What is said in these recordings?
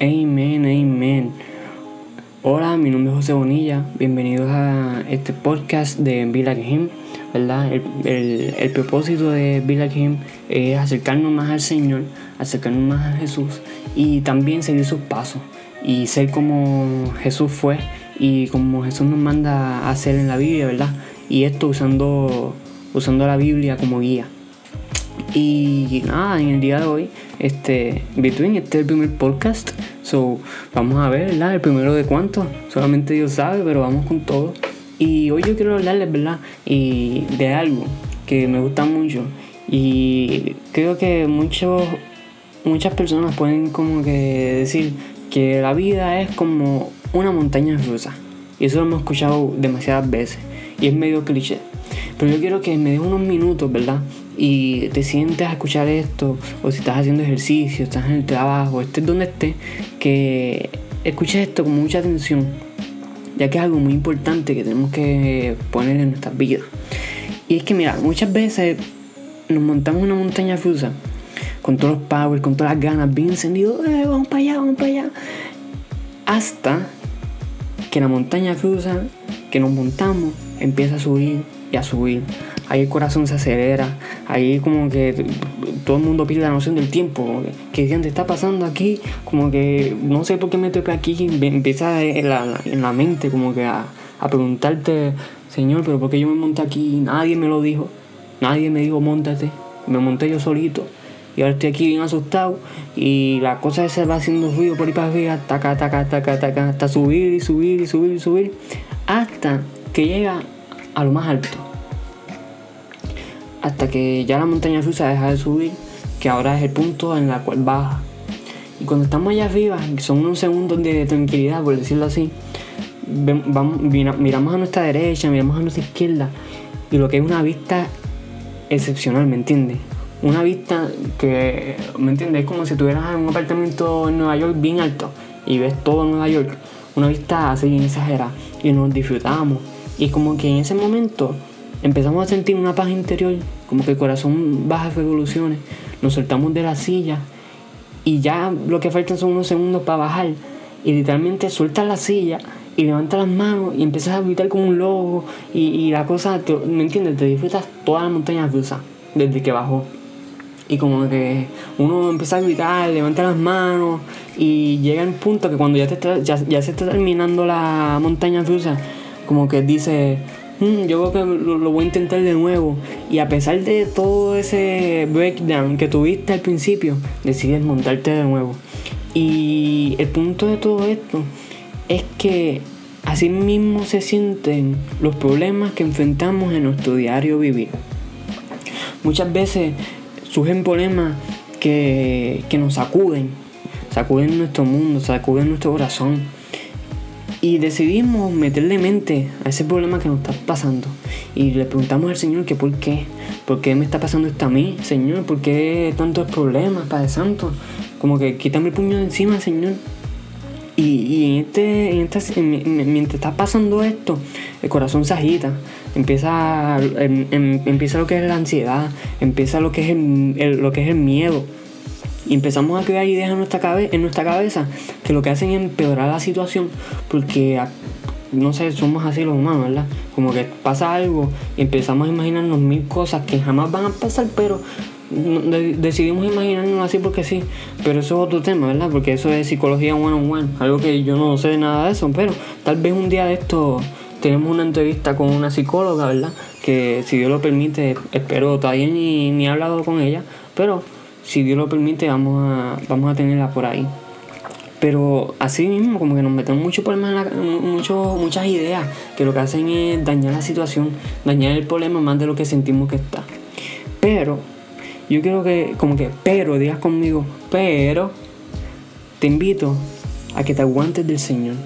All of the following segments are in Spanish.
Amén, amén. Hola, mi nombre es José Bonilla. Bienvenidos a este podcast de Like Him. ¿verdad? El, propósito de Like Him es acercarnos más al Señor, acercarnos más a Jesús y también seguir sus pasos y ser como Jesús fue y como Jesús nos manda a hacer en la Biblia, ¿verdad? Y esto usando, usando la Biblia como guía. Y nada, en el día de hoy, este, Between, este es el primer podcast. So, vamos a ver, ¿verdad? El primero de cuántos. Solamente Dios sabe, pero vamos con todo. Y hoy yo quiero hablarles, ¿verdad? Y de algo que me gusta mucho. Y creo que muchos, muchas personas pueden como que decir que la vida es como una montaña rusa. Y eso lo hemos escuchado demasiadas veces. Y es medio cliché. Pero yo quiero que me des unos minutos, ¿verdad? Y te sientes a escuchar esto, o si estás haciendo ejercicio, estás en el trabajo, estés donde estés, que escuches esto con mucha atención, ya que es algo muy importante que tenemos que poner en nuestras vidas. Y es que, mira, muchas veces nos montamos una montaña rusa con todos los powers, con todas las ganas, bien encendidos, eh, vamos para allá, vamos para allá. Hasta que la montaña rusa que nos montamos empieza a subir y a subir. Ahí el corazón se acelera, ahí como que todo el mundo pierde la noción del tiempo. ¿Qué te está pasando aquí? Como que no sé por qué me toca aquí. Empieza en la, en la mente como que a, a, preguntarte, Señor, pero ¿por qué yo me monté aquí? Nadie me lo dijo. Nadie me dijo, montate. Me monté yo solito. Y ahora estoy aquí bien asustado. Y la cosa se va haciendo ruido por ahí para arriba. Taca, taca, taca, taca. Hasta subir y subir y subir y subir. Hasta que llega a lo más alto. Hasta que ya la montaña rusa deja de subir, que ahora es el punto en la cual baja. Y cuando estamos allá arriba, son unos segundos de tranquilidad, por decirlo así, vamos, miramos a nuestra derecha, miramos a nuestra izquierda, y lo que es una vista excepcional, ¿me entiendes? Una vista que, ¿me entiendes? Es como si estuvieras en un apartamento en Nueva York bien alto y ves todo Nueva York. Una vista así bien exagerada y nos disfrutamos y como que en ese momento empezamos a sentir una paz interior, como que el corazón baja revoluciones, nos soltamos de la silla y ya lo que faltan son unos segundos para bajar. Y literalmente sueltas la silla y levantas las manos y empiezas a gritar como un lobo y, la cosa, ¿me entiendes? Te disfrutas toda la montaña rusa desde que bajó. Y como que uno empieza a gritar, levanta las manos y llega el punto que cuando ya, te ya, ya se está terminando la montaña rusa, como que dice, mm, yo creo que lo, voy a intentar de nuevo. Y a pesar de todo ese breakdown que tuviste al principio, decides montarte de nuevo. Y el punto de todo esto es que así mismo se sienten los problemas que enfrentamos en nuestro diario vivir. Muchas veces surgen problemas que, que nos sacuden, sacuden nuestro mundo, sacuden nuestro corazón y decidimos meterle mente a ese problema que nos está pasando. Y le preguntamos al Señor que por qué. ¿Por qué me está pasando esto a mí, Señor? ¿Por qué tantos problemas, Padre Santo? Como que quítame el puño de encima, Señor. Y, y en este, en este, mientras está pasando esto, el corazón se agita. Empieza, em, em, empieza lo que es la ansiedad, empieza lo que es el, lo que es el miedo y empezamos a crear ideas en nuestra, en nuestra cabeza que lo que hacen es empeorar la situación porque, no sé, somos así los humanos, ¿verdad? Como que pasa algo y empezamos a imaginarnos mil cosas que jamás van a pasar, pero decidimos imaginarnos así porque sí. Pero eso es otro tema, ¿verdad? Porque eso es psicología one on one, algo que yo no sé nada de eso, pero tal vez un día de esto tenemos una entrevista con una psicóloga, ¿verdad? Que si Dios lo permite, espero, todavía ni, ni he hablado con ella, pero si Dios lo permite, vamos a, vamos a tenerla por ahí. Pero así mismo, como que nos metemos mucho problemas mucho, muchas ideas que lo que hacen es dañar la situación, dañar el problema más de lo que sentimos que está. Pero, yo quiero que, como que, pero, digas conmigo, pero, te invito a que te aguantes del Señor.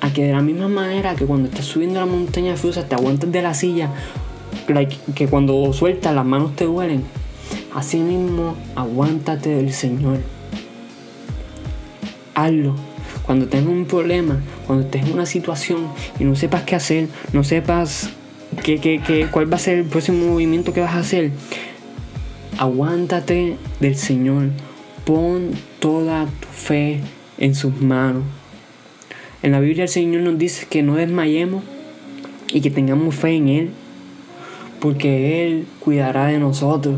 A que de la misma manera que cuando estás subiendo la montaña rusa te aguantes de la silla, que cuando sueltas las manos te duelen Asimismo, aguántate del Señor. Hazlo. Cuando tengas un problema, cuando estés en una situación y no sepas qué hacer, no sepas qué, qué, cuál va a ser el próximo movimiento que vas a hacer, aguántate del Señor. Pon toda tu fe en sus manos. En la Biblia el Señor nos dice que no desmayemos y que tengamos fe en Él, porque Él cuidará de nosotros,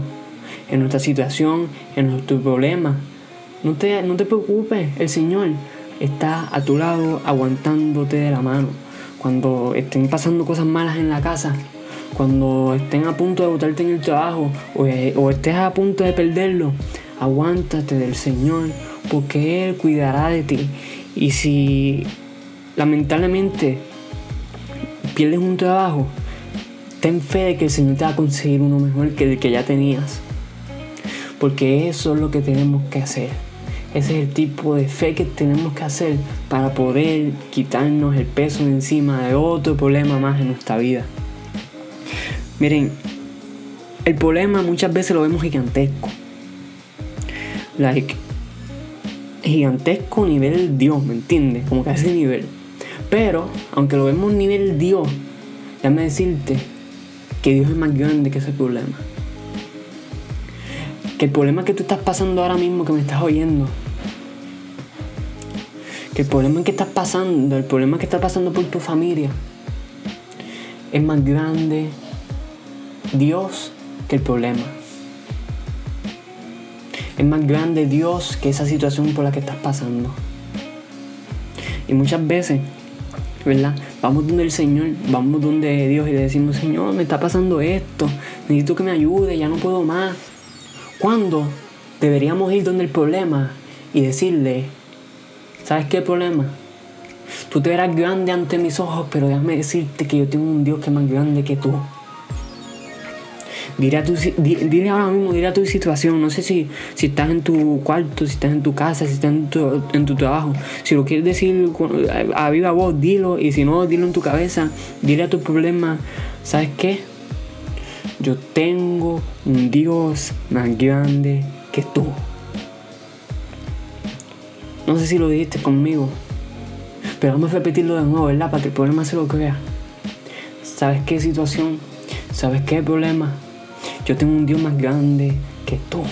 en nuestra situación, en nuestro problema. No te, no te preocupes, el Señor está a tu lado aguantándote de la mano. Cuando estén pasando cosas malas en la casa, cuando estén a punto de botarte en el trabajo o, o estés a punto de perderlo, aguántate del Señor, porque Él cuidará de ti. Y si lamentablemente pierdes un trabajo, ten fe de que el Señor te va a conseguir uno mejor que el que ya tenías. Porque eso es lo que tenemos que hacer. Ese es el tipo de fe que tenemos que hacer para poder quitarnos el peso de encima de otro problema más en nuestra vida. Miren, el problema muchas veces lo vemos gigantesco. Like, gigantesco nivel Dios, ¿me entiendes? Como que a ese nivel. Pero, aunque lo vemos nivel Dios, déjame decirte que Dios es más grande que ese problema. Que el problema que tú estás pasando ahora mismo, que me estás oyendo, que el problema que estás pasando, el problema que está pasando por tu familia, es más grande Dios que el problema. Es más grande Dios que esa situación por la que estás pasando. Y muchas veces ¿verdad? Vamos donde el Señor, vamos donde Dios y le decimos, Señor, me está pasando esto, necesito que me ayude, ya no puedo más. ¿Cuándo deberíamos ir donde el problema y decirle, ¿sabes qué problema? Tú te verás grande ante mis ojos, pero déjame decirte que yo tengo un Dios que es más grande que tú. Dile, a ahora mismo, dile a tu situación. No sé si, si estás en tu cuarto, si estás en tu casa, si estás en tu, en tu trabajo. Si lo quieres decir a viva voz, dilo. Y si no, dilo en tu cabeza. Dile a tu problema, ¿sabes qué? Yo tengo un Dios más grande que tú. No sé si lo dijiste conmigo. Pero vamos a repetirlo de nuevo, ¿verdad? Para que el problema se lo crea. ¿Sabes qué situación? ¿Sabes qué problema? Yo tengo un Dios más grande que tú.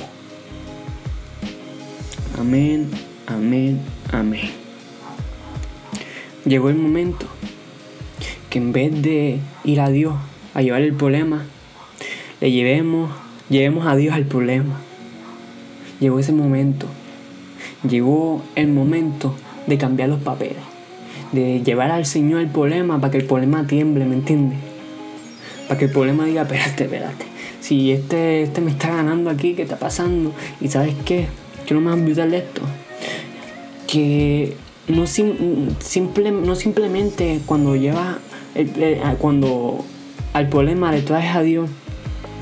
Amén, amén, amén. Llegó el momento que en vez de ir a Dios a llevar el problema, le llevemos, llevemos a Dios al problema. Llegó ese momento. Llegó el momento de cambiar los papeles. De llevar al Señor el problema para que el problema tiemble, ¿me entiendes? Para que el problema diga, espérate, espérate si este, este me está ganando aquí, ¿qué está pasando? Y sabes qué, que no me a esto. Que no, simple, no simplemente cuando llevas, cuando al problema le traes a Dios,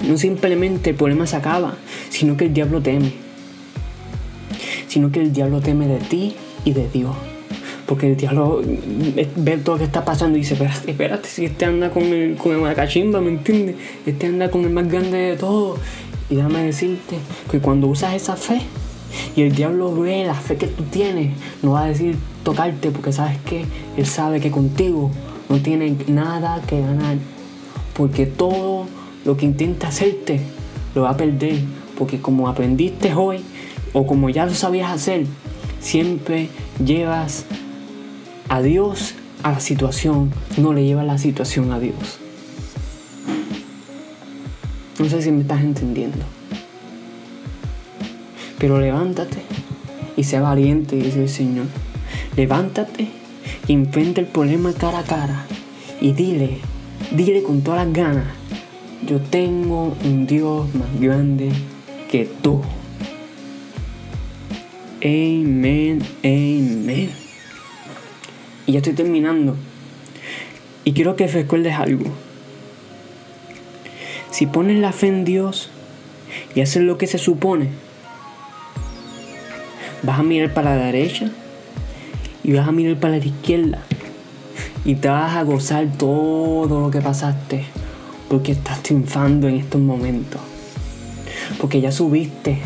no simplemente el problema se acaba, sino que el diablo teme. Sino que el diablo teme de ti y de Dios. Porque el diablo ve todo lo que está pasando y dice, espérate, espérate, si este anda con el, con el cachimba, ¿me entiendes? Este anda con el más grande de todo. Y déjame decirte que cuando usas esa fe y el diablo ve la fe que tú tienes, no va a decir tocarte porque sabes que él sabe que contigo no tiene nada que ganar. Porque todo lo que intenta hacerte lo va a perder. Porque como aprendiste hoy o como ya lo sabías hacer, siempre llevas a Dios a la situación, no le lleva la situación a Dios. No sé si me estás entendiendo. Pero levántate y sea valiente, dice el Señor. Levántate y enfrenta el problema cara a cara. Y dile, dile con todas las ganas, yo tengo un Dios más grande que tú. Amén, amén. Y ya estoy terminando. Y quiero que recuerdes algo. Si pones la fe en Dios y haces lo que se supone, vas a mirar para la derecha y vas a mirar para la izquierda y te vas a gozar todo lo que pasaste porque estás triunfando en estos momentos. Porque ya subiste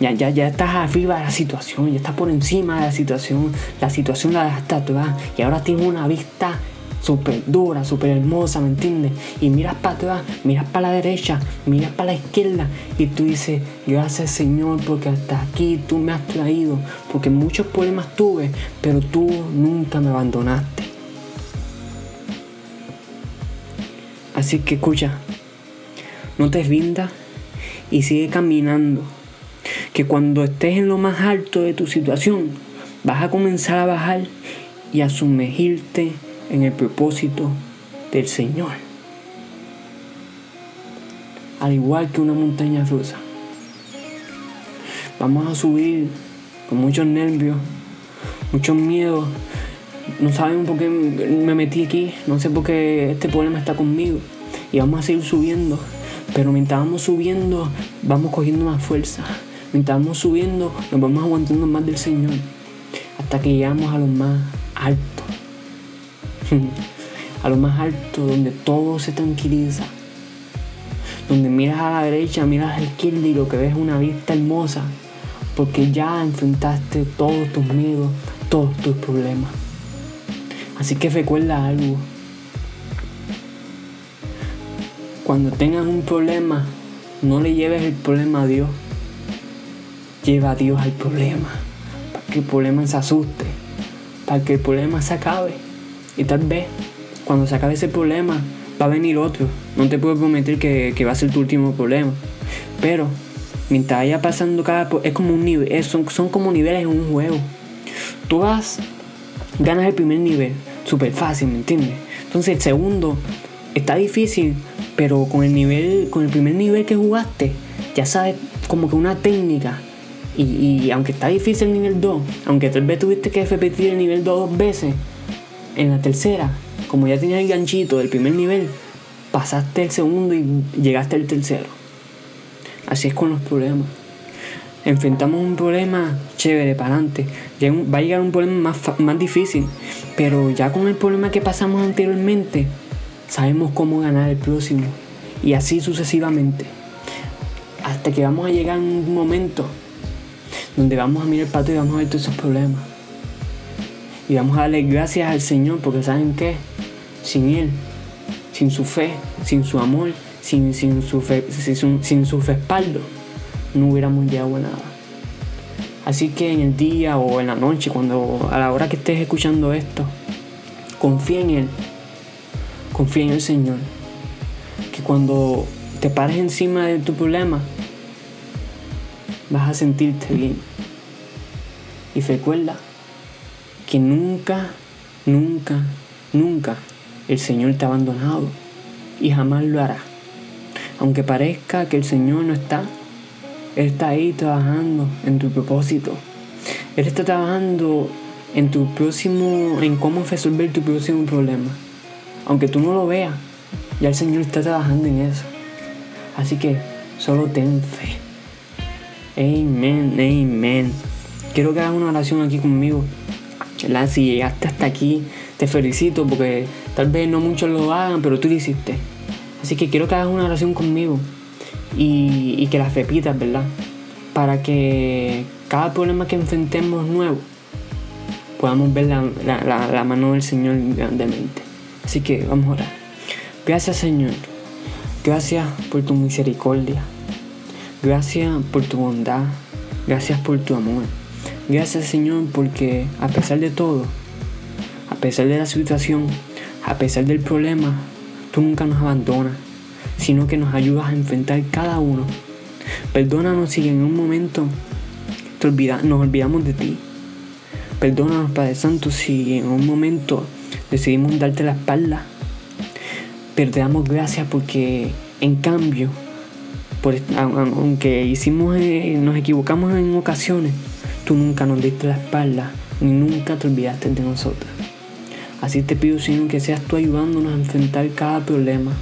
ya, ya, ya estás arriba de la situación, ya estás por encima de la situación. La situación la dejaste atrás y ahora tienes una vista súper dura, súper hermosa, ¿me entiendes? Y miras para atrás, miras para la derecha, miras para la izquierda y tú dices, gracias Señor porque hasta aquí tú me has traído, porque muchos problemas tuve, pero tú nunca me abandonaste. Así que escucha, no te rindas y sigue caminando. Que cuando estés en lo más alto de tu situación, vas a comenzar a bajar y a sumergirte en el propósito del Señor. Al igual que una montaña rusa. Vamos a subir con muchos nervios, muchos miedos. No saben por qué me metí aquí, no sé por qué este problema está conmigo. Y vamos a seguir subiendo. Pero mientras vamos subiendo, vamos cogiendo más fuerza. Mientras vamos subiendo, nos vamos aguantando más del Señor. Hasta que llegamos a lo más alto. a lo más alto, donde todo se tranquiliza. Donde miras a la derecha, miras a la izquierda y lo que ves es una vista hermosa. Porque ya enfrentaste todos tus miedos, todos tus problemas. Así que recuerda algo. Cuando tengas un problema, no le lleves el problema a Dios. Lleva a Dios al problema. Para que el problema se asuste. Para que el problema se acabe. Y tal vez cuando se acabe ese problema va a venir otro. No te puedo prometer que, va a ser tu último problema. Pero mientras vaya pasando cada... Es como un nivel. Son, son como niveles en un juego. Tú vas, ganas el primer nivel. Súper fácil, ¿me entiendes? Entonces el segundo está difícil pero con el nivel, con el primer nivel que jugaste, ya sabes como que una técnica. Y, aunque está difícil el nivel 2, aunque tal vez tuviste que repetir el nivel 2 dos veces, en la tercera, como ya tenías el ganchito del primer nivel, pasaste el segundo y llegaste al tercero. Así es con los problemas. Enfrentamos un problema chévere para adelante. Va a llegar un problema más, más difícil. Pero ya con el problema que pasamos anteriormente, sabemos cómo ganar el próximo y así sucesivamente. Hasta que vamos a llegar a un momento donde vamos a mirar el pato y vamos a ver todos esos problemas. Y vamos a darle gracias al Señor porque saben qué, sin Él, sin su fe, sin su amor, sin, sin, su, sin, sin su respaldo, no hubiéramos llegado a nada. Así que en el día o en la noche, cuando a la hora que estés escuchando esto, confía en Él Confía en el Señor. Que cuando te pares encima de tu problema, vas a sentirte bien. Y recuerda que nunca, nunca, nunca el Señor te ha abandonado y jamás lo hará. Aunque parezca que el Señor no está, Él está ahí trabajando en tu propósito. Él está trabajando en tu próximo, en cómo resolver tu próximo problema aunque tú no lo veas, ya el Señor está trabajando en eso. Así que solo ten fe. Amén, amén. Quiero que hagas una oración aquí conmigo. Si llegaste hasta aquí, te felicito porque tal vez no muchos lo hagan, pero tú lo hiciste. Así que quiero que hagas una oración conmigo y, que la repitas, ¿verdad? Para que cada problema que enfrentemos nuevo podamos ver la mano del Señor grandemente. Así que vamos a orar. Gracias Señor. Gracias por tu misericordia. Gracias por tu bondad. Gracias por tu amor. Gracias Señor porque a pesar de todo, a pesar de la situación, a pesar del problema, tú nunca nos abandonas, sino que nos ayudas a enfrentar cada uno. Perdónanos si en un momento nos olvidamos de ti. Perdónanos, Padre Santo, si en un momento decidimos darte la espalda. Pero te damos gracias porque en cambio, por, aunque hicimos, eh, nos equivocamos en ocasiones, tú nunca nos diste la espalda, ni nunca te olvidaste de nosotros. Así te pido, Señor, que seas tú ayudándonos a enfrentar cada problema.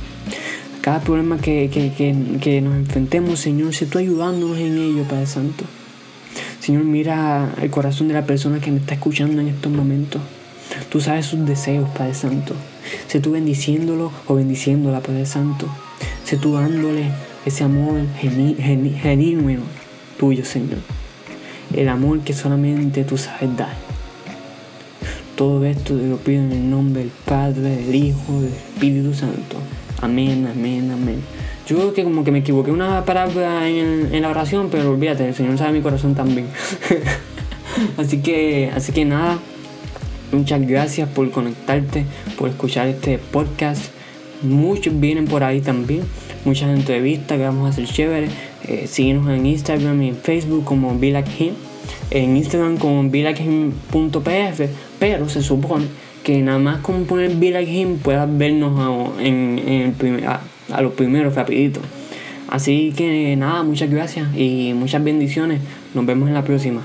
Cada problema que, que nos enfrentemos, Señor, sé tú ayudándonos en ello, Padre Santo. Señor, mira el corazón de la persona que me está escuchando en estos momentos. Tú sabes sus deseos, Padre Santo. Sé tú bendiciéndolo o bendiciéndola, Padre Santo. Sé tú dándole ese amor genuino tuyo, Señor. El amor que solamente tú sabes dar. Todo esto te lo pido en el nombre del Padre, del Hijo, del Espíritu Santo. Amén, amén, amén. Yo creo que como que me equivoqué una palabra en, la oración, pero olvídate, el Señor sabe mi corazón también. así que, así que nada, muchas gracias por conectarte, por escuchar este podcast. Muchos vienen por ahí también, muchas entrevistas que vamos a hacer chévere. Eh, síguenos en Instagram y en Facebook como Be Like Him, en Instagram como BeLikeHim.pf, pero se supone que nada más con poner Like Him puedas vernos a, en, el primer, a, a los primeros rapidito. Así que nada, muchas gracias y muchas bendiciones. Nos vemos en la próxima.